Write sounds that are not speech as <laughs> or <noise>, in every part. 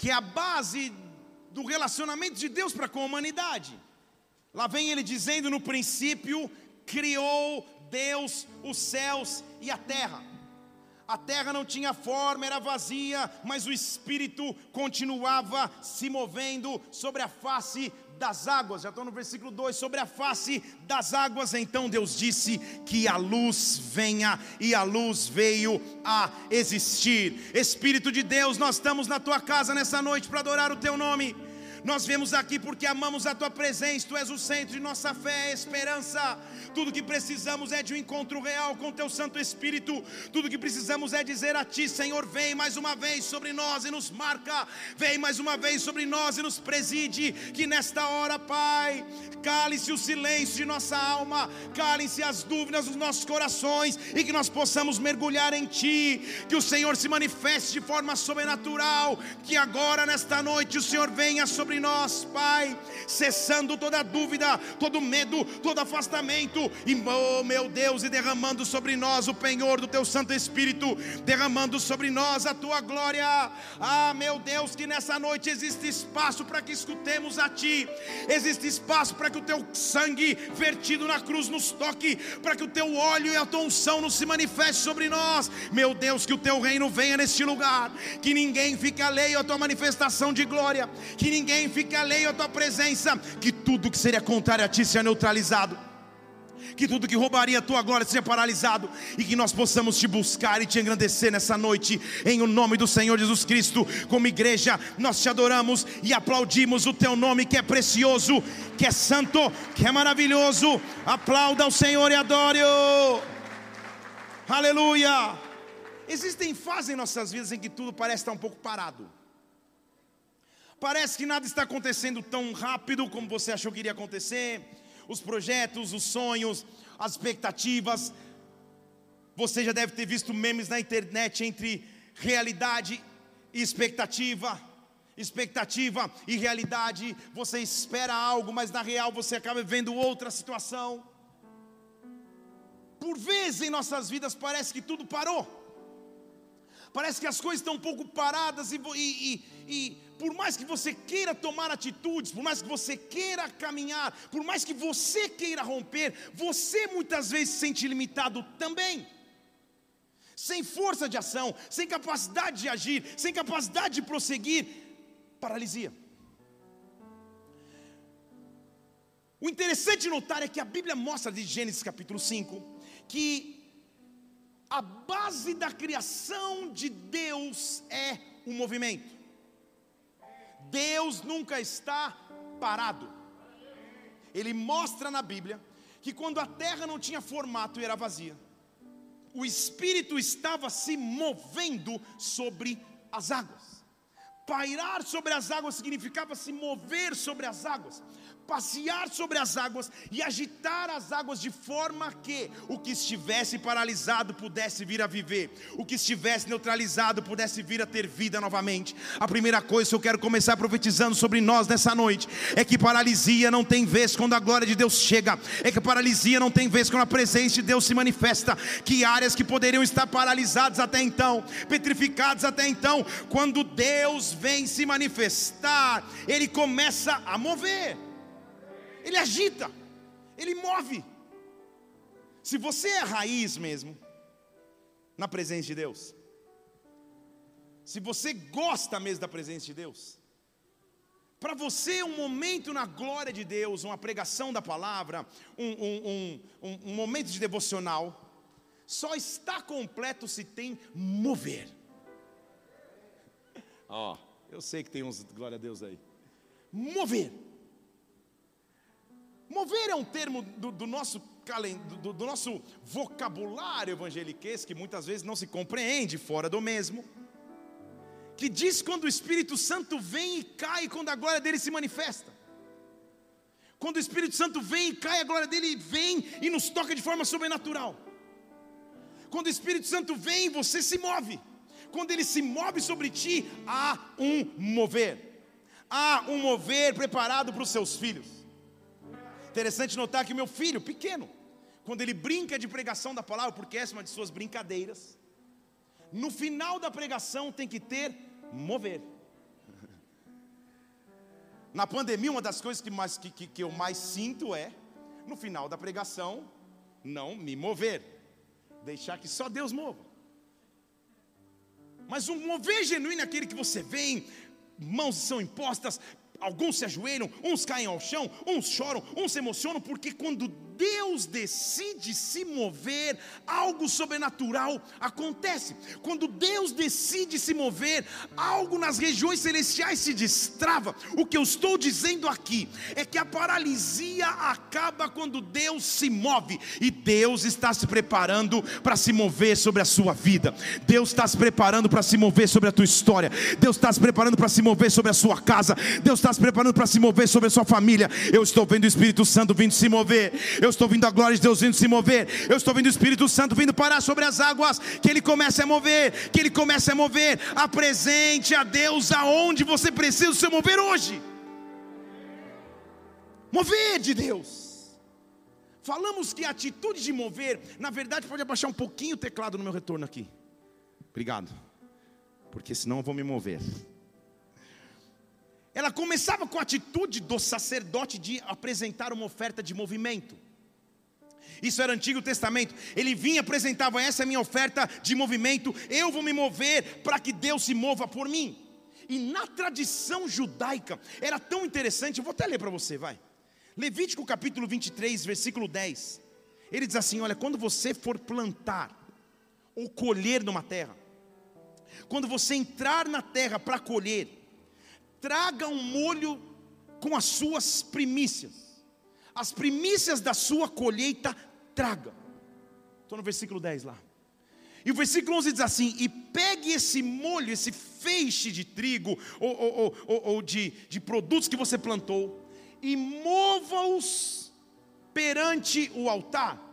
que é a base do relacionamento de Deus para com a humanidade. Lá vem ele dizendo: no princípio criou Deus os céus e a terra. A terra não tinha forma, era vazia, mas o Espírito continuava se movendo sobre a face das águas. Já estou no versículo 2: sobre a face das águas. Então Deus disse que a luz venha, e a luz veio a existir. Espírito de Deus, nós estamos na tua casa nessa noite para adorar o teu nome. Nós viemos aqui porque amamos a tua presença, tu és o centro de nossa fé, esperança. Tudo que precisamos é de um encontro real com teu Santo Espírito. Tudo que precisamos é dizer a ti, Senhor, vem mais uma vez sobre nós e nos marca. Vem mais uma vez sobre nós e nos preside. Que nesta hora, Pai, cale-se o silêncio de nossa alma, calem-se as dúvidas dos nossos corações e que nós possamos mergulhar em ti. Que o Senhor se manifeste de forma sobrenatural. Que agora, nesta noite, o Senhor venha sobre sobre nós, Pai, cessando toda dúvida, todo medo, todo afastamento, e oh meu Deus, e derramando sobre nós o penhor do Teu Santo Espírito, derramando sobre nós a Tua glória. Ah, meu Deus, que nessa noite existe espaço para que escutemos a Ti, existe espaço para que o Teu sangue vertido na cruz nos toque, para que o Teu óleo e a Tua unção nos se manifeste sobre nós. Meu Deus, que o Teu reino venha neste lugar, que ninguém fique alheio à Tua manifestação de glória, que ninguém ninguém fique alheio à tua presença, que tudo que seria contrário a ti seja neutralizado. Que tudo que roubaria a tua glória seja paralisado e que nós possamos te buscar e te engrandecer nessa noite, em o nome do Senhor Jesus Cristo. Como igreja, nós te adoramos e aplaudimos o teu nome que é precioso, que é santo, que é maravilhoso. Aplauda o Senhor e adore-o. Aleluia. Existem fases em nossas vidas em que tudo parece estar um pouco parado. Parece que nada está acontecendo tão rápido como você achou que iria acontecer. Os projetos, os sonhos, as expectativas. Você já deve ter visto memes na internet entre realidade e expectativa. Expectativa e realidade. Você espera algo, mas na real você acaba vendo outra situação. Por vezes em nossas vidas parece que tudo parou. Parece que as coisas estão um pouco paradas e, e, e por mais que você queira tomar atitudes, por mais que você queira caminhar, por mais que você queira romper, você muitas vezes se sente limitado também. Sem força de ação, sem capacidade de agir, sem capacidade de prosseguir, paralisia. O interessante notar é que a Bíblia mostra de Gênesis capítulo 5 que a base da criação de Deus é o movimento. Deus nunca está parado. Ele mostra na Bíblia que quando a terra não tinha formato e era vazia, o Espírito estava se movendo sobre as águas. Pairar sobre as águas significava se mover sobre as águas passear sobre as águas e agitar as águas de forma que o que estivesse paralisado pudesse vir a viver, o que estivesse neutralizado pudesse vir a ter vida novamente. A primeira coisa que eu quero começar profetizando sobre nós nessa noite é que paralisia não tem vez quando a glória de Deus chega, é que paralisia não tem vez quando a presença de Deus se manifesta, que áreas que poderiam estar paralisadas até então, petrificadas até então, quando Deus vem se manifestar, ele começa a mover ele agita, ele move. Se você é raiz mesmo, na presença de Deus, se você gosta mesmo da presença de Deus, para você um momento na glória de Deus, uma pregação da palavra, um, um, um, um momento de devocional, só está completo se tem mover. Ó, oh, eu sei que tem uns glória a Deus aí. Mover. Mover é um termo do, do nosso do, do, nosso vocabulário evangeliquez que muitas vezes não se compreende fora do mesmo. que diz quando o Espírito Santo vem e cai, quando a glória dele se manifesta. Quando o Espírito Santo vem e cai, a glória dele vem e nos toca de forma sobrenatural. Quando o Espírito Santo vem, você se move. Quando ele se move sobre ti, há um mover. Há um mover preparado para os seus filhos. Interessante notar que meu filho, pequeno, quando ele brinca de pregação da palavra, porque essa é uma de suas brincadeiras, no final da pregação tem que ter mover. <laughs> Na pandemia, uma das coisas que, mais, que, que, que eu mais sinto é, no final da pregação, não me mover, deixar que só Deus mova. Mas um mover genuíno é aquele que você vem, mãos são impostas, alguns se ajoelham, uns caem ao chão, uns choram, uns se emocionam, porque quando Deus decide se mover, algo sobrenatural acontece. Quando Deus decide se mover, algo nas regiões celestiais se destrava. O que eu estou dizendo aqui é que a paralisia acaba quando Deus se move, e Deus está se preparando para se mover sobre a sua vida. Deus está se preparando para se mover sobre a tua história. Deus está se preparando para se mover sobre a sua casa. Deus está se preparando para se mover sobre a sua família. Eu estou vendo o Espírito Santo vindo se mover. Eu eu estou vendo a glória de Deus vindo se mover, eu estou vendo o Espírito Santo vindo parar sobre as águas, que ele comece a mover, que ele comece a mover, apresente a Deus aonde você precisa se mover hoje. Mover de Deus. Falamos que a atitude de mover, na verdade, pode abaixar um pouquinho o teclado no meu retorno aqui. Obrigado. Porque senão eu vou me mover. Ela começava com a atitude do sacerdote de apresentar uma oferta de movimento. Isso era Antigo Testamento. Ele vinha, apresentava essa é minha oferta de movimento. Eu vou me mover para que Deus se mova por mim. E na tradição judaica era tão interessante, eu vou até ler para você, vai. Levítico capítulo 23, versículo 10. Ele diz assim: Olha, quando você for plantar ou colher numa terra, quando você entrar na terra para colher, traga um molho com as suas primícias. As primícias da sua colheita traga. Estou no versículo 10 lá. E o versículo 11 diz assim: E pegue esse molho, esse feixe de trigo ou, ou, ou, ou de, de produtos que você plantou, e mova-os perante o altar.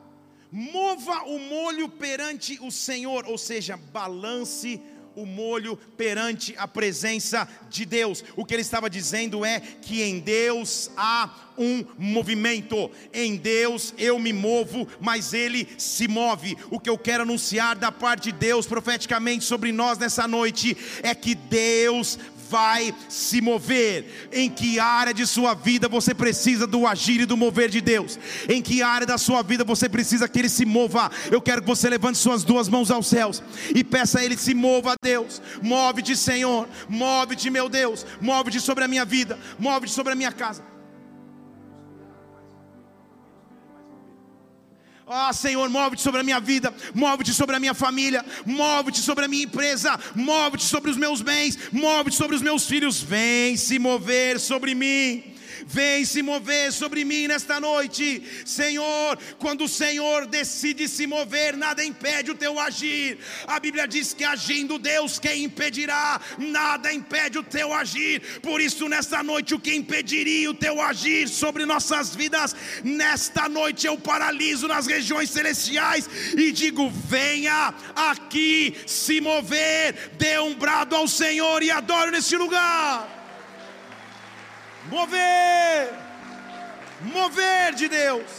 Mova o molho perante o Senhor, ou seja, balance o molho perante a presença de Deus. O que ele estava dizendo é que em Deus há um movimento. Em Deus eu me movo, mas Ele se move. O que eu quero anunciar da parte de Deus profeticamente sobre nós nessa noite é que Deus vai se mover. Em que área de sua vida você precisa do agir e do mover de Deus? Em que área da sua vida você precisa que Ele se mova? Eu quero que você levante suas duas mãos aos céus e peça a Ele se mova, Deus. Move-te, Senhor. Move-te, meu Deus. Move-te sobre a minha vida. Move-te sobre a minha casa. Ah, Senhor, move-te sobre a minha vida, move-te sobre a minha família, move-te sobre a minha empresa, move-te sobre os meus bens, move-te sobre os meus filhos. Vem se mover sobre mim vem se mover sobre mim nesta noite, Senhor. Quando o Senhor decide se mover, nada impede o teu agir. A Bíblia diz que agindo Deus, quem impedirá? Nada impede o teu agir. Por isso, nesta noite, o que impediria o teu agir sobre nossas vidas? Nesta noite eu paraliso nas regiões celestiais e digo: venha aqui se mover, dê um brado ao Senhor e adoro nesse lugar. Mover, mover de Deus,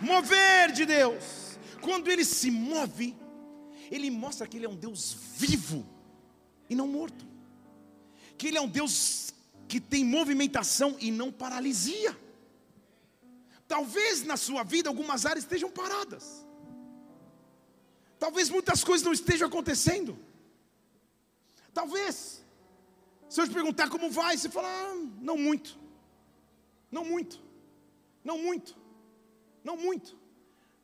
mover de Deus. Quando ele se move, ele mostra que ele é um Deus vivo e não morto, que ele é um Deus que tem movimentação e não paralisia. Talvez na sua vida algumas áreas estejam paradas. Talvez muitas coisas não estejam acontecendo. Talvez se eu te perguntar como vai, você fala, ah, não muito. Não muito. Não muito. Não muito.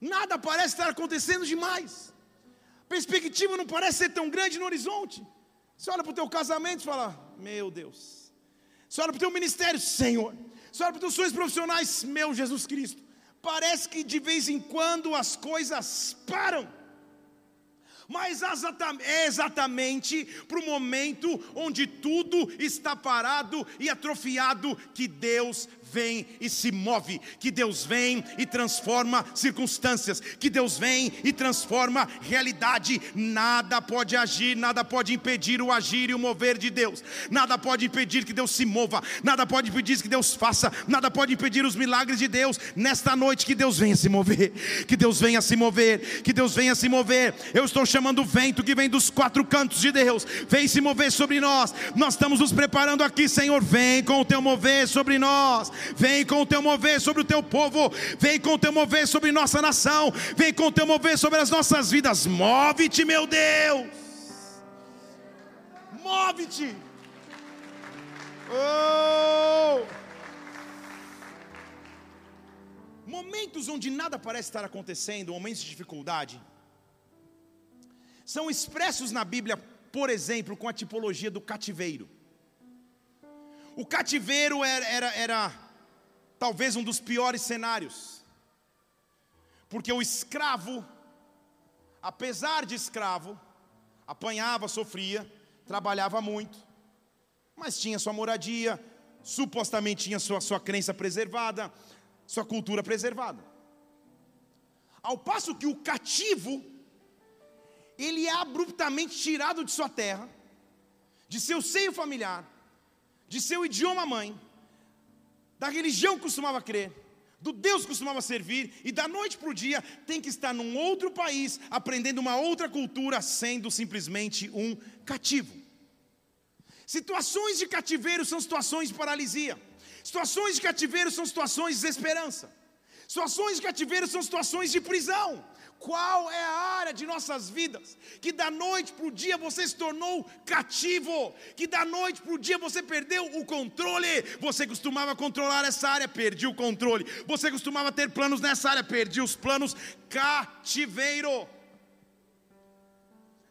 Nada parece estar acontecendo demais. perspectiva não parece ser tão grande no horizonte. Você olha para o teu casamento e fala: Meu Deus. Você olha para o teu ministério, Senhor. Você olha para os teus sonhos profissionais, meu Jesus Cristo. Parece que de vez em quando as coisas param. Mas é exatamente para o momento onde tudo está parado e atrofiado que Deus vem e se move, que Deus vem e transforma circunstâncias, que Deus vem e transforma realidade. Nada pode agir, nada pode impedir o agir e o mover de Deus, nada pode impedir que Deus se mova, nada pode impedir que Deus faça, nada pode impedir os milagres de Deus. Nesta noite, que Deus venha se mover, que Deus venha se mover, que Deus venha se mover. Eu estou chamando o vento que vem dos quatro cantos de Deus, vem se mover sobre nós. Nós estamos nos preparando aqui, Senhor. Vem com o teu mover sobre nós. Vem com o teu mover sobre o teu povo, vem com o teu mover sobre nossa nação, vem com o teu mover sobre as nossas vidas. Move-te, meu Deus. Move-te. Oh! Momentos onde nada parece estar acontecendo, momentos de dificuldade, são expressos na Bíblia, por exemplo, com a tipologia do cativeiro. O cativeiro era, era, era talvez um dos piores cenários, porque o escravo, apesar de escravo, apanhava, sofria, trabalhava muito, mas tinha sua moradia, supostamente tinha sua, sua crença preservada, sua cultura preservada. Ao passo que o cativo, ele é abruptamente tirado de sua terra, de seu seio familiar, de seu idioma mãe, da religião que costumava crer, do Deus que costumava servir, e da noite para o dia tem que estar num outro país, aprendendo uma outra cultura, sendo simplesmente um cativo. Situações de cativeiro são situações de paralisia, situações de cativeiro são situações de desesperança, situações de cativeiro são situações de prisão, qual é a área de nossas vidas que da noite para o dia você se tornou cativo, que da noite para o dia você perdeu o controle? Você costumava controlar essa área, perdi o controle. Você costumava ter planos nessa área, perdi os planos. Cativeiro.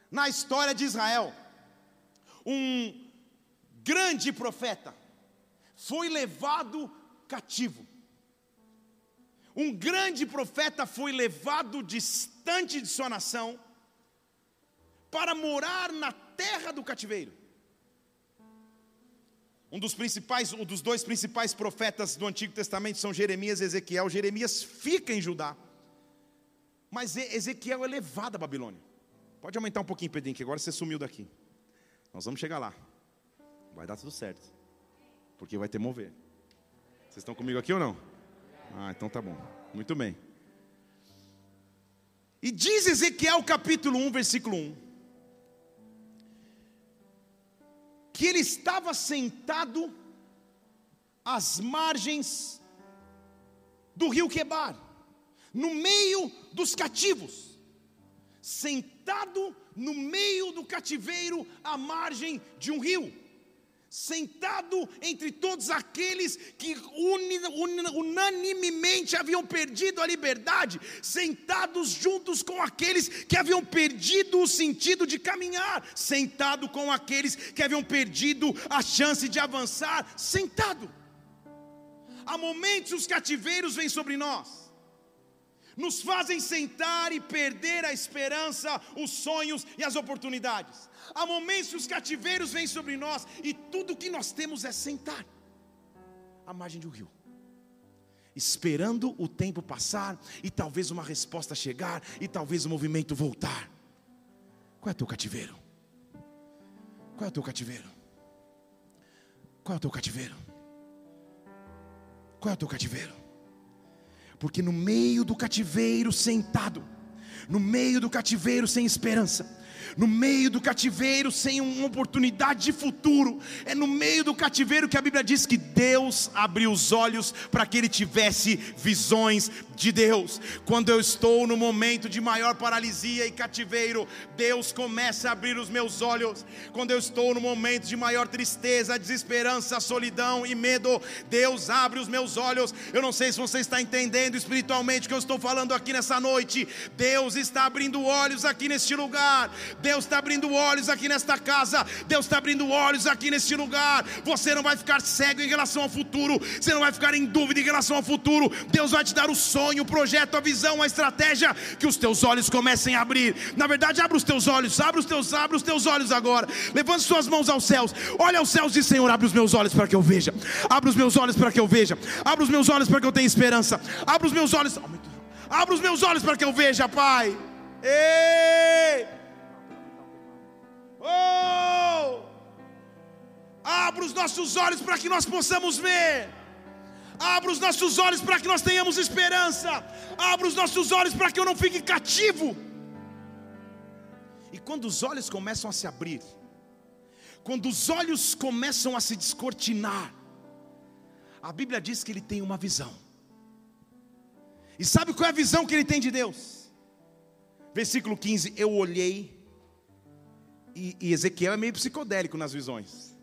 Na história de Israel, um grande profeta foi levado cativo um grande profeta foi levado distante de sua nação para morar na terra do cativeiro. Um dos principais, um dos dois principais profetas do Antigo Testamento são Jeremias e Ezequiel. Jeremias fica em Judá, mas Ezequiel é levado à Babilônia. Pode aumentar um pouquinho, Pedrinho, que agora você sumiu daqui. Nós vamos chegar lá. Vai dar tudo certo, porque vai ter mover. Vocês estão comigo aqui ou não? Ah, então tá bom. Muito bem. E diz Ezequiel capítulo 1, versículo 1, que ele estava sentado às margens do rio Quebar, no meio dos cativos, sentado no meio do cativeiro, à margem de um rio sentado entre todos aqueles que unanimemente haviam perdido a liberdade, sentados juntos com aqueles que haviam perdido o sentido de caminhar, sentado com aqueles que haviam perdido a chance de avançar, sentado. Há momentos os cativeiros vêm sobre nós nos fazem sentar e perder a esperança, os sonhos e as oportunidades. Há momentos que os cativeiros vêm sobre nós e tudo que nós temos é sentar à margem do rio, esperando o tempo passar e talvez uma resposta chegar e talvez o movimento voltar. Qual é o teu cativeiro? Qual é o teu cativeiro? Qual é o teu cativeiro? Qual é o teu cativeiro? Porque no meio do cativeiro sentado, no meio do cativeiro sem esperança, no meio do cativeiro, sem uma oportunidade de futuro. É no meio do cativeiro que a Bíblia diz que Deus abriu os olhos para que ele tivesse visões de Deus. Quando eu estou no momento de maior paralisia e cativeiro, Deus começa a abrir os meus olhos. Quando eu estou no momento de maior tristeza, desesperança, solidão e medo, Deus abre os meus olhos. Eu não sei se você está entendendo espiritualmente o que eu estou falando aqui nessa noite. Deus está abrindo olhos aqui neste lugar. Deus está abrindo olhos aqui nesta casa, Deus está abrindo olhos aqui neste lugar. Você não vai ficar cego em relação ao futuro, você não vai ficar em dúvida em relação ao futuro. Deus vai te dar o sonho, o projeto, a visão, a estratégia, que os teus olhos comecem a abrir. Na verdade, abre os teus olhos, abre os teus, abre os teus olhos agora. Levante suas mãos aos céus, olha aos céus e diz: Senhor, abre os meus olhos para que eu veja, abre os meus olhos para que eu veja, abre os meus olhos para que eu tenha esperança, abre os meus olhos, abre os meus olhos para que eu veja, Pai. Ei! Oh! Abra os nossos olhos para que nós possamos ver. Abra os nossos olhos para que nós tenhamos esperança. Abra os nossos olhos para que eu não fique cativo. E quando os olhos começam a se abrir, quando os olhos começam a se descortinar, a Bíblia diz que ele tem uma visão. E sabe qual é a visão que ele tem de Deus? Versículo 15: Eu olhei, e, e Ezequiel é meio psicodélico nas visões.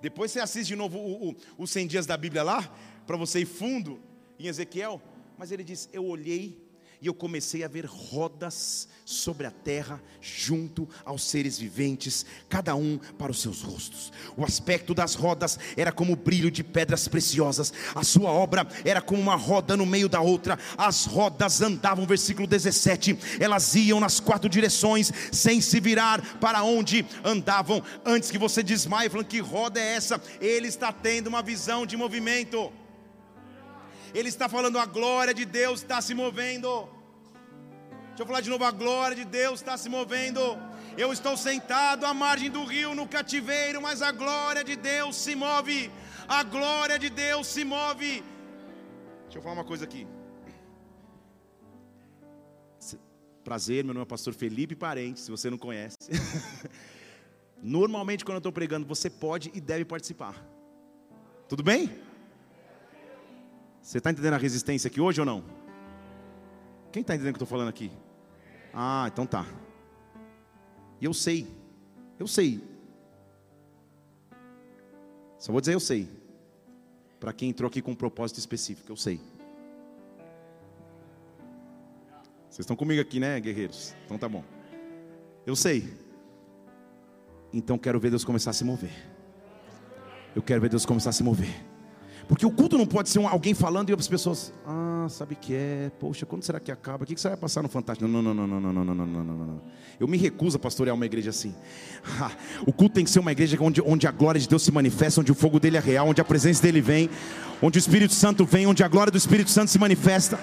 Depois você assiste de novo os 100 dias da Bíblia lá, para você ir fundo em Ezequiel. Mas ele diz: Eu olhei e eu comecei a ver rodas sobre a terra, junto aos seres viventes, cada um para os seus rostos. O aspecto das rodas era como o brilho de pedras preciosas, a sua obra era como uma roda no meio da outra. As rodas andavam, versículo 17, elas iam nas quatro direções, sem se virar para onde andavam. Antes que você desmaie, falando que roda é essa, ele está tendo uma visão de movimento. Ele está falando, a glória de Deus está se movendo. Deixa eu falar de novo, a glória de Deus está se movendo. Eu estou sentado à margem do rio no cativeiro, mas a glória de Deus se move. A glória de Deus se move. Deixa eu falar uma coisa aqui. Prazer, meu nome é pastor Felipe Parente, se você não conhece. <laughs> Normalmente, quando eu estou pregando, você pode e deve participar. Tudo bem? Você está entendendo a resistência aqui hoje ou não? Quem está entendendo o que eu estou falando aqui? Ah, então tá. E eu sei, eu sei. Só vou dizer eu sei. Para quem entrou aqui com um propósito específico, eu sei. Vocês estão comigo aqui, né, guerreiros? Então tá bom. Eu sei. Então quero ver Deus começar a se mover. Eu quero ver Deus começar a se mover. Porque o culto não pode ser um, alguém falando e outras pessoas, ah, sabe que é, poxa, quando será que acaba? O que, você vai passar no Fantástico? Não, não, não, não, não, não, não, não, não, não. Eu me recuso a pastorear uma igreja assim. <laughs> o culto tem que ser uma igreja onde, onde a glória de Deus se manifesta, onde o fogo dele é real, onde a presença dele vem, onde o Espírito Santo vem, onde a glória do Espírito Santo se manifesta.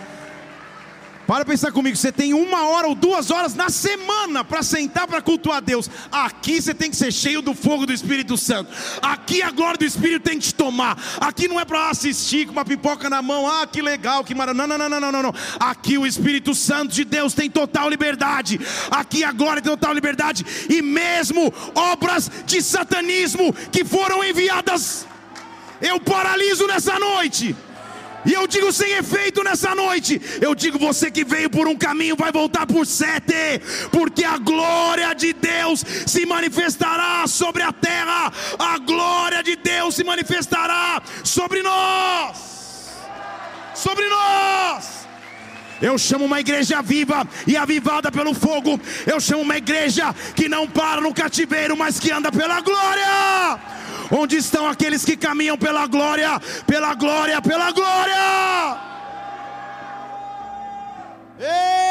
Para pensar comigo, você tem uma hora ou duas horas na semana para sentar para cultuar Deus. Aqui você tem que ser cheio do fogo do Espírito Santo. Aqui a glória do Espírito tem que te tomar. Aqui não é para assistir com uma pipoca na mão. Ah, que legal, que maravilha. Não, não, não, não, não, não. Aqui o Espírito Santo de Deus tem total liberdade. Aqui a glória tem total liberdade. E mesmo obras de satanismo que foram enviadas, eu paraliso nessa noite e eu digo sem efeito nessa noite. Eu digo você que veio por um caminho vai voltar por sete, porque a glória de Deus se manifestará sobre a terra. A glória de Deus se manifestará sobre nós. Sobre nós. Eu chamo uma igreja viva e avivada pelo fogo. Eu chamo uma igreja que não para no cativeiro, mas que anda pela glória. Onde estão aqueles que caminham pela glória, pela glória, pela glória? Ei!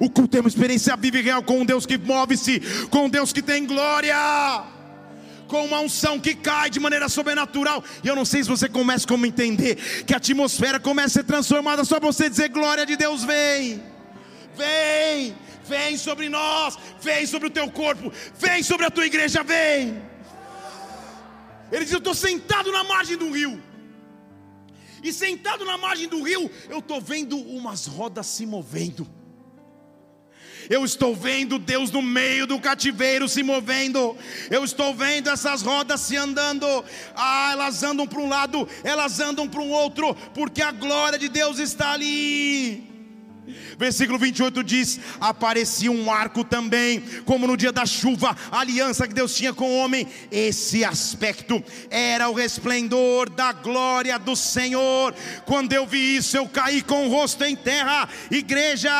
O culto é uma experiência viva e real com um Deus que move-se, com um Deus que tem glória, com uma unção que cai de maneira sobrenatural. E eu não sei se você começa a entender que a atmosfera começa a ser transformada só você dizer glória de Deus vem, vem, vem sobre nós, vem sobre o teu corpo, vem sobre a tua igreja, vem. Ele diz: Eu estou sentado na margem do rio, e sentado na margem do rio, eu estou vendo umas rodas se movendo. Eu estou vendo Deus no meio do cativeiro se movendo. Eu estou vendo essas rodas se andando. Ah, elas andam para um lado, elas andam para um outro, porque a glória de Deus está ali. Versículo 28 diz: Aparecia um arco também, como no dia da chuva, a aliança que Deus tinha com o homem. Esse aspecto era o resplendor da glória do Senhor. Quando eu vi isso, eu caí com o rosto em terra. Igreja,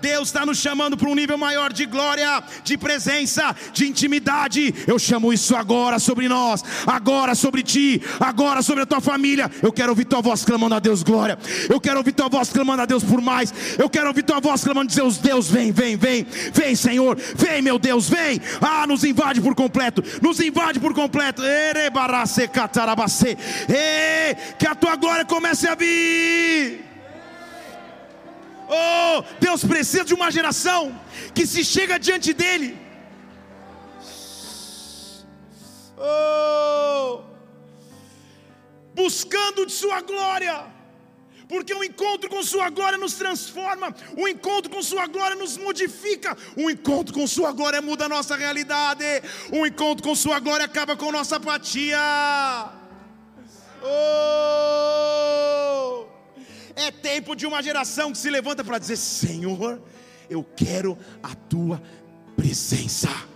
Deus está nos chamando para um nível maior de glória, de presença, de intimidade. Eu chamo isso agora sobre nós, agora sobre ti, agora sobre a tua família. Eu quero ouvir tua voz clamando a Deus glória. Eu quero ouvir tua voz clamando a Deus por mais. Eu quero ouvir tua voz clamando, dizer: Deus, vem, vem, vem, vem, Senhor, vem, meu Deus, vem. Ah, nos invade por completo, nos invade por completo. Que a tua glória comece a vir. Oh, Deus precisa de uma geração que se chega diante dele. Oh, buscando de sua glória porque o encontro com Sua glória nos transforma, o encontro com Sua glória nos modifica, o encontro com Sua glória muda a nossa realidade, o encontro com Sua glória acaba com nossa apatia. Oh! É tempo de uma geração que se levanta para dizer: Senhor, eu quero a Tua presença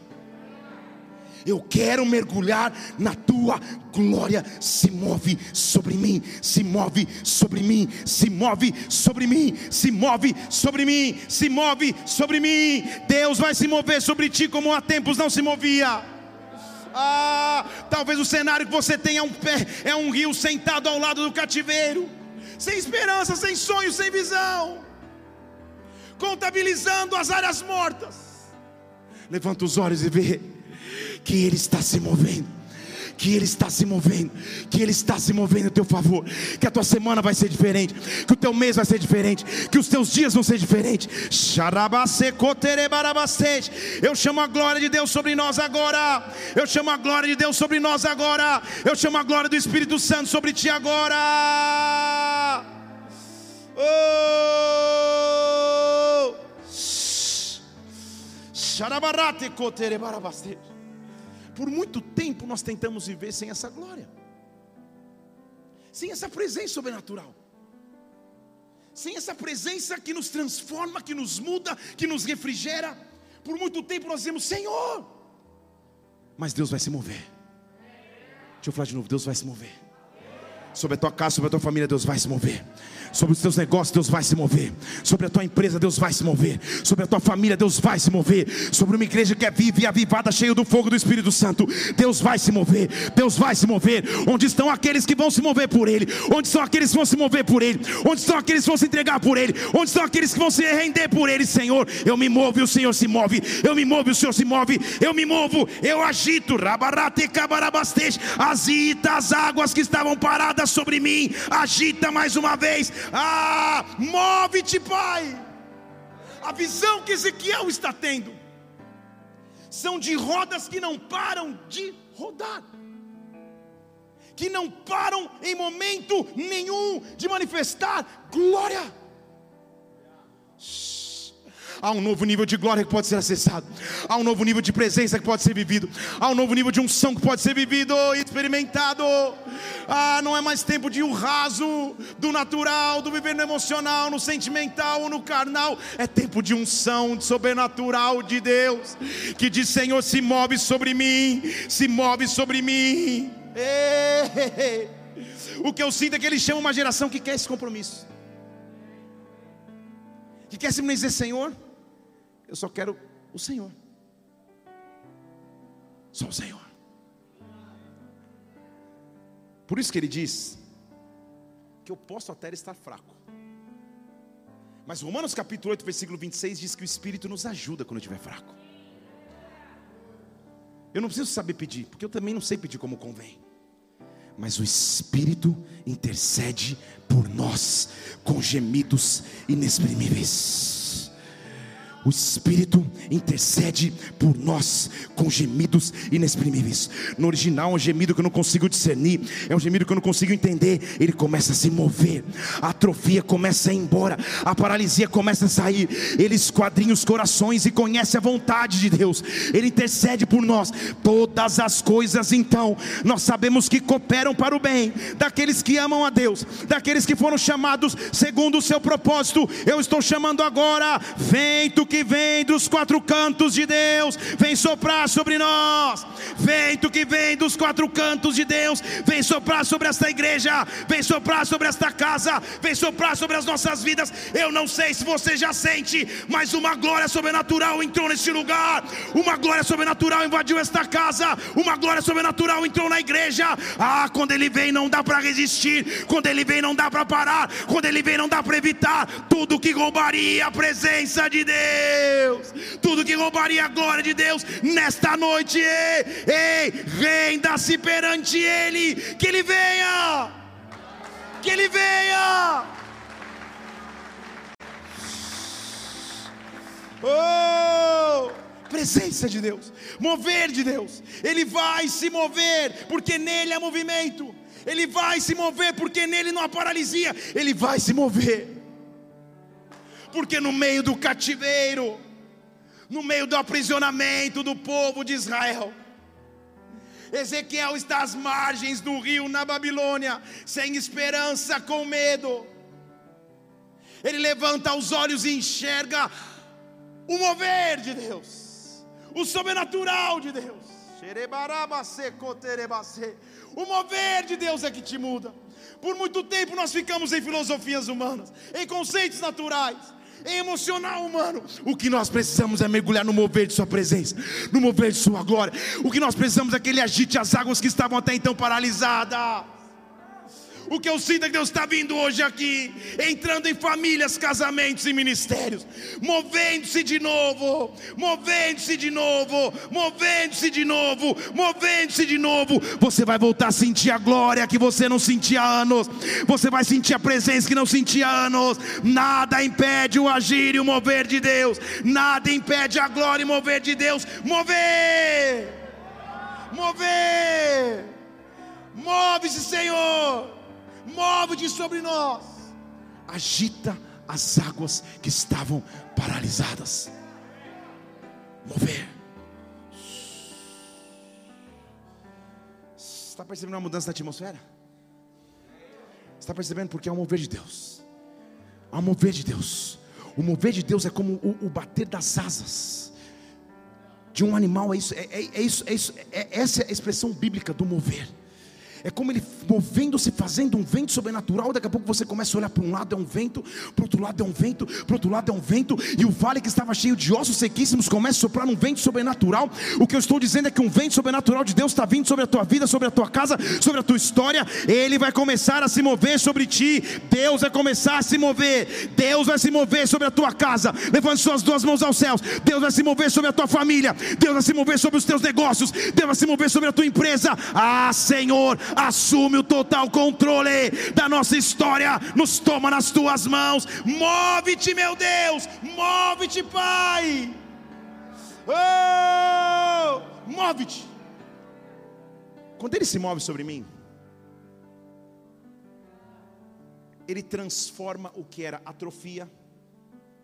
eu quero mergulhar na tua glória. Se move sobre mim, se move sobre mim, se move sobre mim, se move sobre mim, se move sobre mim. Deus vai se mover sobre ti como há tempos não se movia. Ah, talvez o cenário que você tem é um, pé, é um rio sentado ao lado do cativeiro, sem esperança, sem sonho, sem visão, contabilizando as áreas mortas. Levanta os olhos e vê que Ele está se movendo que Ele está se movendo, que Ele está se movendo a teu favor, que a tua semana vai ser diferente, que o teu mês vai ser diferente, que os teus dias vão ser diferentes. Eu chamo a glória de Deus sobre nós agora, eu chamo a glória de Deus sobre nós agora, eu chamo a glória do Espírito Santo sobre ti agora. Oh! Sharabarate kotere barabastej. Por muito tempo nós tentamos viver sem essa glória, sem essa presença sobrenatural, sem essa presença que nos transforma, que nos muda, que nos refrigera. Por muito tempo nós dizemos: Senhor, mas Deus vai se mover. Deixa eu falar de novo: Deus vai se mover. Sobre a tua casa, sobre a tua família, Deus vai se mover. Sobre os teus negócios, Deus vai se mover. Sobre a tua empresa, Deus vai se mover. Sobre a tua família, Deus vai se mover. Sobre uma igreja que é viva e avivada, cheia do fogo do Espírito Santo, Deus vai se mover. Deus vai se mover. Onde estão aqueles que vão se mover por Ele? Onde estão aqueles que vão se mover por Ele? Onde estão aqueles que vão se entregar por Ele? Onde estão aqueles que vão se render por Ele, Senhor? Eu me movo e o Senhor se move. Eu me movo e o Senhor se move. Eu me movo, eu agito. Agita as águas que estavam paradas sobre mim. Agita mais uma vez. Ah, move-te, Pai. A visão que Ezequiel está tendo são de rodas que não param de rodar, que não param em momento nenhum de manifestar glória. Há um novo nível de glória que pode ser acessado. Há um novo nível de presença que pode ser vivido. Há um novo nível de unção que pode ser vivido e experimentado. Ah, não é mais tempo de um raso, do natural, do viver no emocional, no sentimental ou no carnal. É tempo de unção de sobrenatural de Deus. Que diz: Senhor, se move sobre mim, se move sobre mim. <laughs> O que eu sinto é que ele chama uma geração que quer esse compromisso. Que quer simplesmente dizer, Senhor, eu só quero o Senhor. Só o Senhor. Por isso que ele diz que eu posso até estar fraco. Mas Romanos capítulo 8, versículo 26 diz que o Espírito nos ajuda quando eu estiver fraco. Eu não preciso saber pedir, porque eu também não sei pedir como convém. Mas o Espírito intercede por nós com gemidos inexprimíveis. O Espírito intercede por nós com gemidos inexprimíveis. No original, é um gemido que eu não consigo discernir, é um gemido que eu não consigo entender. Ele começa a se mover, a atrofia começa a ir embora, a paralisia começa a sair. Ele esquadrinha os corações e conhece a vontade de Deus. Ele intercede por nós. Todas as coisas, então, nós sabemos que cooperam para o bem daqueles que amam a Deus, daqueles que foram chamados segundo o seu propósito. Eu estou chamando agora, vento que vem dos quatro cantos de Deus, vem soprar sobre nós. Vento que vem dos quatro cantos de Deus, vem soprar sobre esta igreja, vem soprar sobre esta casa, vem soprar sobre as nossas vidas. Eu não sei se você já sente, mas uma glória sobrenatural entrou neste lugar, uma glória sobrenatural invadiu esta casa, uma glória sobrenatural entrou na igreja. Ah, quando ele vem não dá para resistir, quando ele vem não dá para parar, quando ele vem não dá para evitar tudo que roubaria a presença de Deus, tudo que roubaria a glória de Deus nesta noite. Ei, ei renda-se perante Ele, que Ele venha, que Ele venha. Oh, presença de Deus, mover de Deus, Ele vai se mover, porque nele há movimento, Ele vai se mover, porque nele não há paralisia, Ele vai se mover, porque no meio do cativeiro, no meio do aprisionamento do povo de Israel, Ezequiel está às margens do rio na Babilônia, sem esperança, com medo. Ele levanta os olhos e enxerga o mover de Deus, o sobrenatural de Deus. O mover de Deus é que te muda. Por muito tempo nós ficamos em filosofias humanas, em conceitos naturais, emocional humano. O que nós precisamos é mergulhar no mover de Sua presença, no mover de Sua glória. O que nós precisamos é que Ele agite as águas que estavam até então paralisadas. O que eu sinto é que Deus está vindo hoje aqui, entrando em famílias, casamentos e ministérios, movendo-se de novo, movendo-se de novo, movendo-se de novo, movendo-se de novo. Você vai voltar a sentir a glória que você não sentia há anos, você vai sentir a presença que não sentia há anos. Nada impede o agir e o mover de Deus, nada impede a glória e o mover de Deus. Mover, mover, move-se, Senhor move-te sobre nós, agita as águas que estavam paralisadas. Mover. Está percebendo a mudança da atmosfera? Está percebendo porque é o mover de Deus. É o mover de Deus. O mover de Deus é como o, o bater das asas de um animal. É isso, é, é, é isso, é isso. É, essa é a expressão bíblica do mover. É como ele movendo-se, fazendo um vento sobrenatural. Daqui a pouco você começa a olhar para um lado é um vento, para outro lado é um vento, para outro lado é um vento, e o vale que estava cheio de ossos sequíssimos começa a soprar um vento sobrenatural. O que eu estou dizendo é que um vento sobrenatural de Deus está vindo sobre a tua vida, sobre a tua casa, sobre a tua história. Ele vai começar a se mover sobre ti. Deus vai começar a se mover. Deus vai se mover sobre a tua casa. Levante suas duas mãos aos céus. Deus vai se mover sobre a tua família. Deus vai se mover sobre os teus negócios. Deus vai se mover sobre a tua empresa. Ah, Senhor, assume o total controle da nossa história, nos toma nas tuas mãos. Move-te, meu Deus, move-te, Pai. Oh, move-te. Quando Ele se move sobre mim, Ele transforma o que era atrofia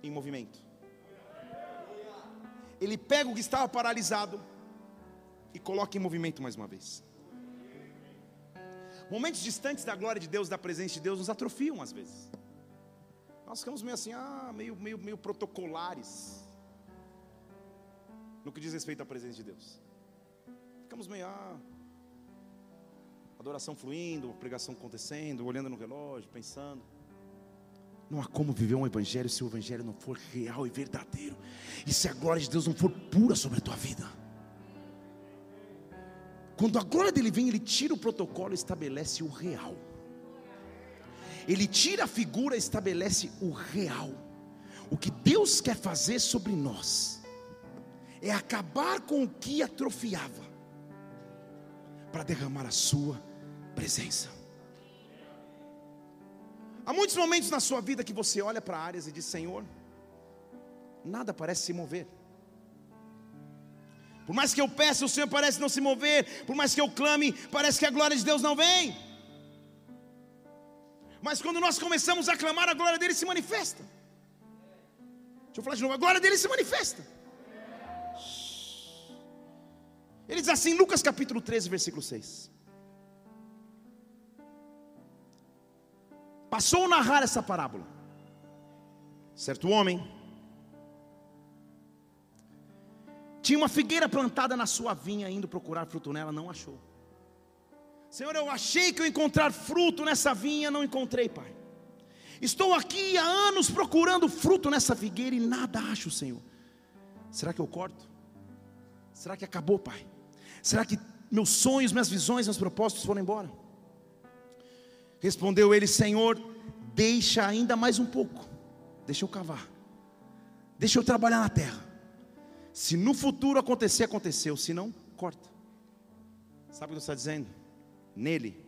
em movimento. Ele pega o que estava paralisado e coloca em movimento mais uma vez. Momentos distantes da glória de Deus, da presença de Deus, nos atrofiam às vezes. Nós ficamos meio assim, ah, meio, meio, meio protocolares no que diz respeito à presença de Deus. Ficamos meio, ah, adoração fluindo, pregação acontecendo, olhando no relógio, pensando. Não há como viver um evangelho se o evangelho não for real e verdadeiro. E se a glória de Deus não for pura sobre a tua vida. Quando a glória dele vem, ele tira o protocolo e estabelece o real. Ele tira a figura e estabelece o real. O que Deus quer fazer sobre nós é acabar com o que atrofiava, para derramar a sua presença. Há muitos momentos na sua vida que você olha para áreas e diz: Senhor, nada parece se mover. Por mais que eu peça, o Senhor parece não se mover. Por mais que eu clame, parece que a glória de Deus não vem. Mas quando nós começamos a clamar, a glória dele se manifesta. Deixa eu falar de novo, a glória dele se manifesta. Ele diz assim, Lucas capítulo 13, versículo 6. Passou a narrar essa parábola. Certo homem tinha uma figueira plantada na sua vinha, indo procurar fruto nela, não achou. Senhor, eu achei que eu encontrar fruto nessa vinha, não encontrei, Pai. Estou aqui há anos procurando fruto nessa figueira e nada acho, Senhor. Será que eu corto? Será que acabou, Pai? Será que meus sonhos, minhas visões, meus propósitos foram embora? Respondeu ele: Senhor, deixa ainda mais um pouco, deixa eu cavar, deixa eu trabalhar na terra. Se no futuro acontecer, aconteceu, se não, corta. Sabe o que Deus está dizendo? Nele,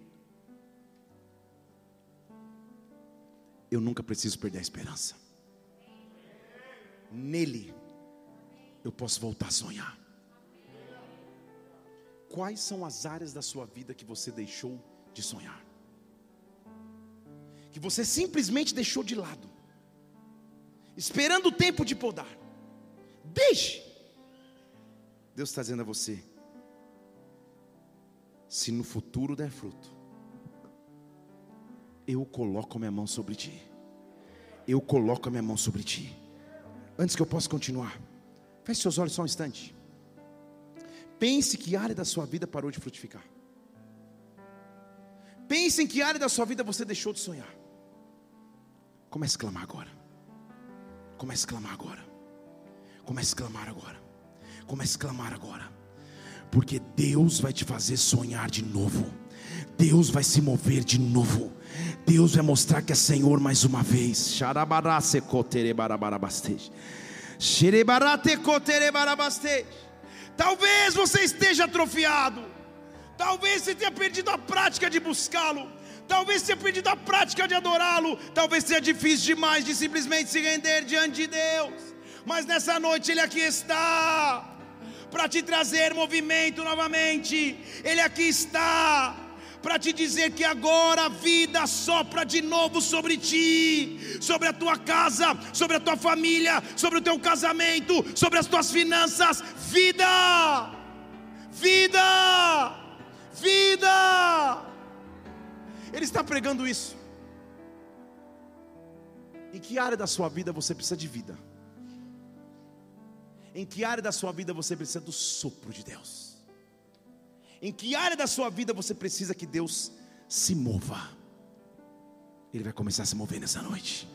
eu nunca preciso perder a esperança. Nele, eu posso voltar a sonhar. Quais são as áreas da sua vida que você deixou de sonhar? Que você simplesmente deixou de lado, esperando o tempo de podar. Deixe. Deus está dizendo a você: se no futuro der fruto, eu coloco a minha mão sobre ti. Eu coloco a minha mão sobre ti. Antes que eu possa continuar, feche seus olhos só um instante. Pense que área da sua vida parou de frutificar. Pense em que área da sua vida você deixou de sonhar. Comece a clamar agora. Comece a clamar agora. Comece a clamar agora. Comece a clamar agora. Porque Deus vai te fazer sonhar de novo. Deus vai se mover de novo. Deus vai mostrar que é Senhor mais uma vez. Talvez você esteja atrofiado. Talvez você tenha perdido a prática de buscá-lo. Talvez tenha perdido a prática de adorá-lo. Talvez seja difícil demais de simplesmente se render diante de Deus. Mas nessa noite Ele aqui está para te trazer movimento novamente. Ele aqui está para te dizer que agora a vida sopra de novo sobre ti, sobre a tua casa, sobre a tua família, sobre o teu casamento, sobre as tuas finanças. Vida, vida, vida. Ele está pregando isso. Em que área da sua vida você precisa de vida? Em que área da sua vida você precisa do sopro de Deus? Em que área da sua vida você precisa que Deus se mova? Ele vai começar a se mover nessa noite.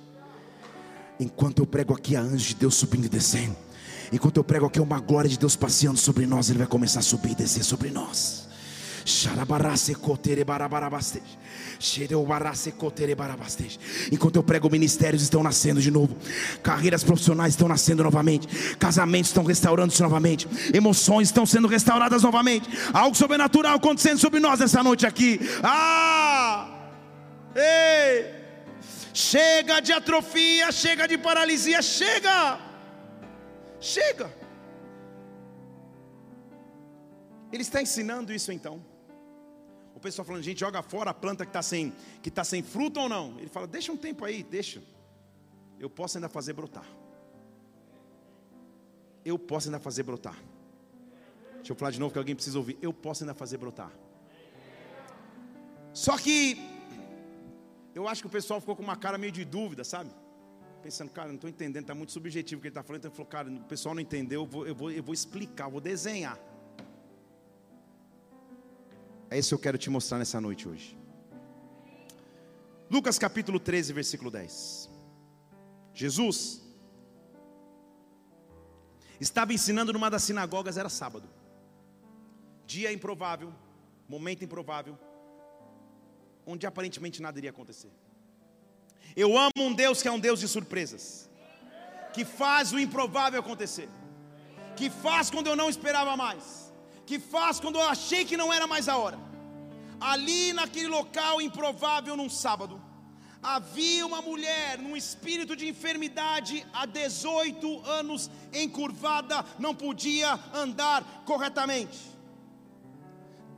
Enquanto eu prego aqui a anjo de Deus subindo e descendo, enquanto eu prego aqui uma glória de Deus passeando sobre nós, Ele vai começar a subir e descer sobre nós. Enquanto eu prego, ministérios estão nascendo de novo, carreiras profissionais estão nascendo novamente, casamentos estão restaurando-se novamente, emoções estão sendo restauradas novamente, algo sobrenatural acontecendo sobre nós nessa noite aqui. Ah! Ei! Chega de atrofia, chega de paralisia, chega! Chega! Ele está ensinando isso então. Pessoal falando, gente, joga fora a planta que está sem, que tá sem fruto ou não? Ele fala, deixa um tempo aí, deixa. Eu posso ainda fazer brotar. Eu posso ainda fazer brotar. Deixa eu falar de novo que alguém precisa ouvir. Eu posso ainda fazer brotar. Só que eu acho que o pessoal ficou com uma cara meio de dúvida, sabe? Pensando, cara, não estou entendendo, está muito subjetivo o que ele está falando. Então ele falou, cara, o pessoal não entendeu, eu vou, eu vou, eu vou explicar, eu vou desenhar. É isso que eu quero te mostrar nessa noite hoje. Lucas capítulo 13, versículo 10. Jesus estava ensinando numa das sinagogas, era sábado. Dia improvável, momento improvável, onde aparentemente nada iria acontecer. Eu amo um Deus que é um Deus de surpresas, que faz o improvável acontecer, que faz quando eu não esperava mais que faz quando eu achei que não era mais a hora. Ali naquele local improvável num sábado, Havia uma mulher num espírito de enfermidade há 18 anos, encurvada, não podia andar corretamente.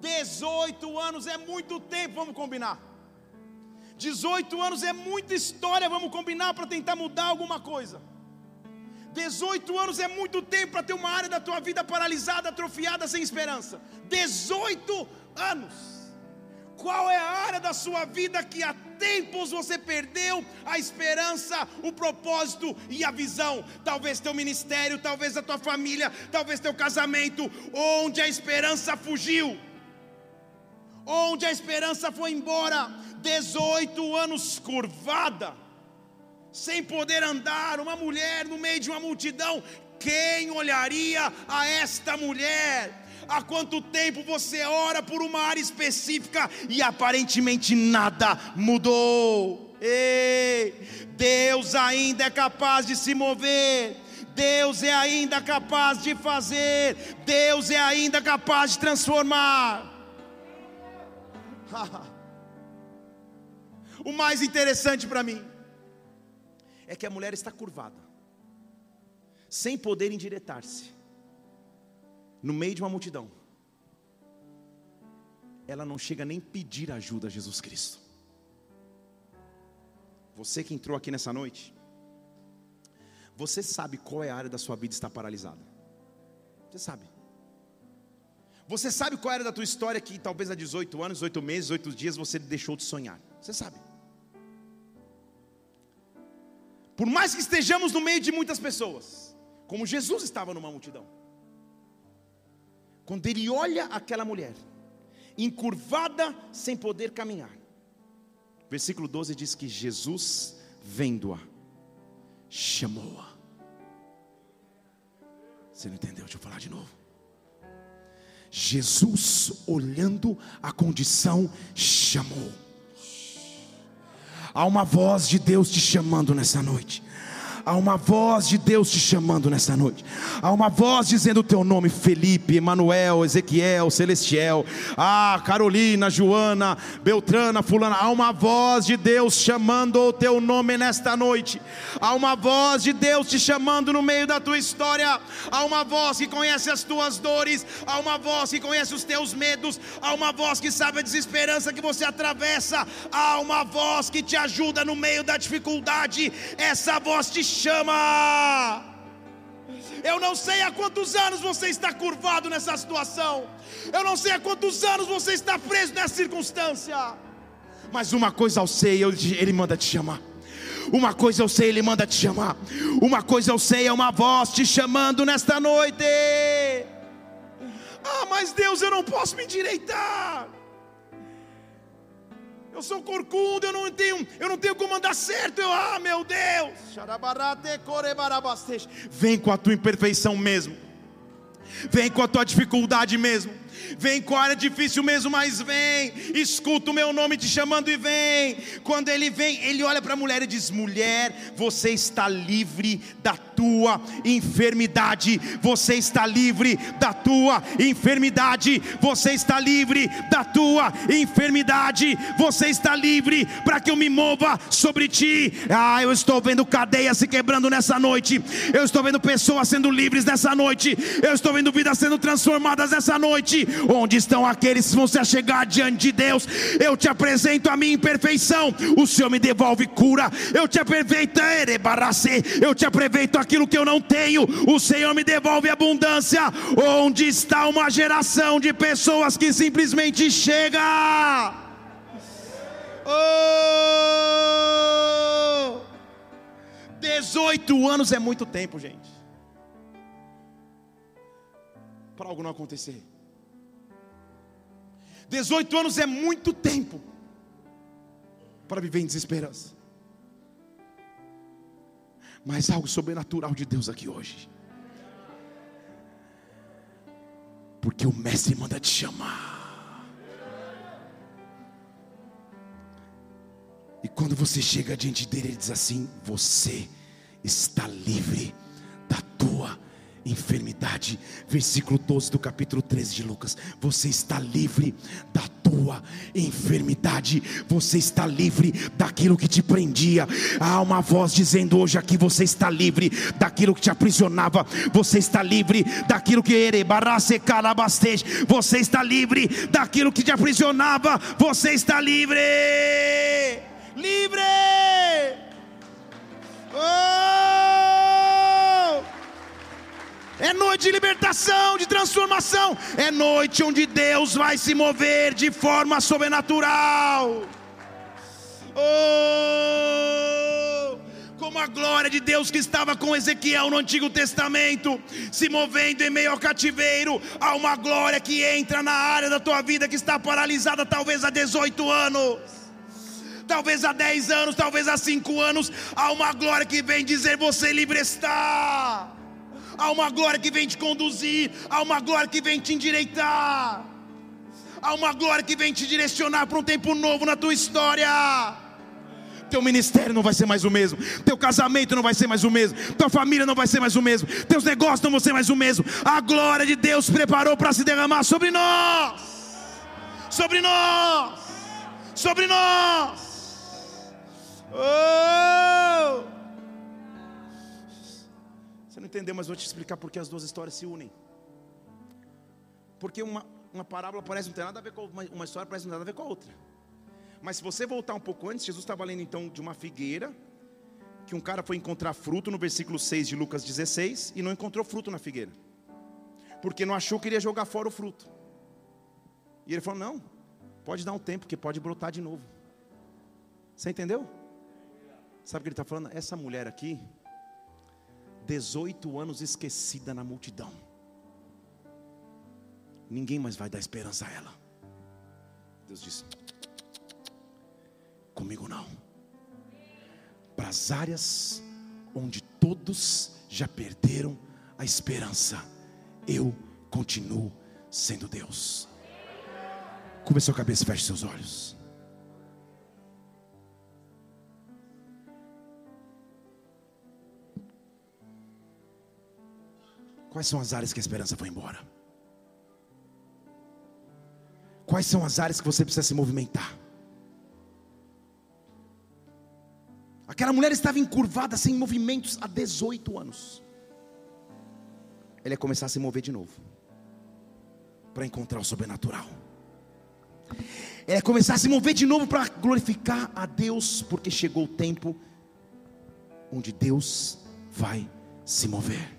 18 anos é muito tempo, vamos combinar. 18 anos é muita história, vamos combinar para tentar mudar alguma coisa. 18 anos é muito tempo para ter uma área da tua vida paralisada, atrofiada, sem esperança. 18 anos. Qual é a área da sua vida que há tempos você perdeu a esperança, o propósito e a visão? Talvez teu ministério, talvez a tua família, talvez teu casamento, onde a esperança fugiu, onde a esperança foi embora. 18 anos curvada sem poder andar, uma mulher no meio de uma multidão, quem olharia a esta mulher? Há quanto tempo você ora por uma área específica e aparentemente nada mudou? Ei, Deus ainda é capaz de se mover. Deus é ainda capaz de fazer, Deus é ainda capaz de transformar. <laughs> o mais interessante para mim é que a mulher está curvada, sem poder endireitar-se, no meio de uma multidão. Ela não chega nem pedir ajuda a Jesus Cristo. Você que entrou aqui nessa noite, você sabe qual é a área da sua vida que está paralisada. Você sabe. Você sabe qual era da tua história que talvez há 18 anos, 8 meses, 8 dias você deixou de sonhar. Você sabe. Por mais que estejamos no meio de muitas pessoas, como Jesus estava numa multidão, quando ele olha aquela mulher, encurvada, sem poder caminhar, versículo 12 diz que Jesus, vendo-a, chamou-a. Você não entendeu? Deixa eu falar de novo. Jesus, olhando a condição, chamou. Há uma voz de Deus te chamando nessa noite. Há uma voz de Deus te chamando nessa noite. Há uma voz dizendo o teu nome: Felipe, Emanuel, Ezequiel, Celestiel. Ah, Carolina, Joana, Beltrana, Fulana. Há uma voz de Deus chamando o teu nome nesta noite. Há uma voz de Deus te chamando no meio da tua história. Há uma voz que conhece as tuas dores. Há uma voz que conhece os teus medos. Há uma voz que sabe a desesperança que você atravessa. Há uma voz que te ajuda no meio da dificuldade. Essa voz te chama. Eu não sei há quantos anos você está curvado nessa situação. Eu não sei há quantos anos você está preso nessa circunstância. Mas uma coisa eu sei, Ele manda te chamar. Uma coisa eu sei, Ele manda te chamar. Uma coisa eu sei, é uma voz te chamando nesta noite. Ah, mas Deus, eu não posso me endireitar eu sou corcunda, eu não tenho, eu não tenho como andar certo. Eu, ah, meu Deus. Vem com a tua imperfeição mesmo. Vem com a tua dificuldade mesmo. Vem a área difícil mesmo, mas vem. Escuta o meu nome te chamando e vem. Quando ele vem, ele olha para a mulher e diz: Mulher, você está livre da tua enfermidade. Você está livre da tua enfermidade. Você está livre da tua enfermidade. Você está livre para que eu me mova sobre ti. Ah, eu estou vendo cadeias se quebrando nessa noite. Eu estou vendo pessoas sendo livres nessa noite. Eu estou vendo vidas sendo transformadas nessa noite. Onde estão aqueles que vão se achegar diante de Deus? Eu te apresento a minha imperfeição, o Senhor me devolve cura. Eu te aproveito, eu te aproveito aquilo que eu não tenho, o Senhor me devolve abundância. Onde está uma geração de pessoas que simplesmente chega? Oh! 18 anos é muito tempo, gente. Para algo não acontecer. 18 anos é muito tempo para viver em desesperança. Mas algo sobrenatural de Deus aqui hoje. Porque o mestre manda te chamar. E quando você chega diante dele, ele diz assim: Você está livre da tua enfermidade. Versículo 12 do capítulo 13 de Lucas. Você está livre da tua enfermidade. Você está livre daquilo que te prendia. Há uma voz dizendo hoje aqui: você está livre daquilo que te aprisionava. Você está livre daquilo que você está livre daquilo que te aprisionava. Você está livre. Livre. Oh! É noite de libertação, de transformação. É noite onde Deus vai se mover de forma sobrenatural. Oh! Como a glória de Deus que estava com Ezequiel no Antigo Testamento, se movendo em meio ao cativeiro, há uma glória que entra na área da tua vida que está paralisada talvez há 18 anos talvez há 10 anos, talvez há 5 anos, há uma glória que vem dizer: Você livre está há uma glória que vem te conduzir, há uma glória que vem te endireitar, há uma glória que vem te direcionar para um tempo novo na tua história. Teu ministério não vai ser mais o mesmo, teu casamento não vai ser mais o mesmo, tua família não vai ser mais o mesmo, teus negócios não vão ser mais o mesmo. A glória de Deus preparou para se derramar sobre nós, sobre nós, sobre nós. Oh! Entendeu, mas vou te explicar porque as duas histórias se unem. Porque uma, uma parábola parece não ter nada a ver com uma, uma história parece não ter nada a ver com a outra. Mas se você voltar um pouco antes, Jesus estava lendo então de uma figueira, que um cara foi encontrar fruto no versículo 6 de Lucas 16 e não encontrou fruto na figueira. Porque não achou que iria jogar fora o fruto. E ele falou: "Não, pode dar um tempo que pode brotar de novo". Você entendeu? Sabe o que ele está falando? Essa mulher aqui, 18 anos esquecida na multidão. Ninguém mais vai dar esperança a ela. Deus disse: Comigo não. Para as áreas onde todos já perderam a esperança, eu continuo sendo Deus. Cubra sua cabeça e feche seus olhos. Quais são as áreas que a esperança foi embora? Quais são as áreas que você precisa se movimentar? Aquela mulher estava encurvada, sem movimentos, há 18 anos. Ela ia começar a se mover de novo, para encontrar o sobrenatural. Ela ia começar a se mover de novo para glorificar a Deus, porque chegou o tempo onde Deus vai se mover.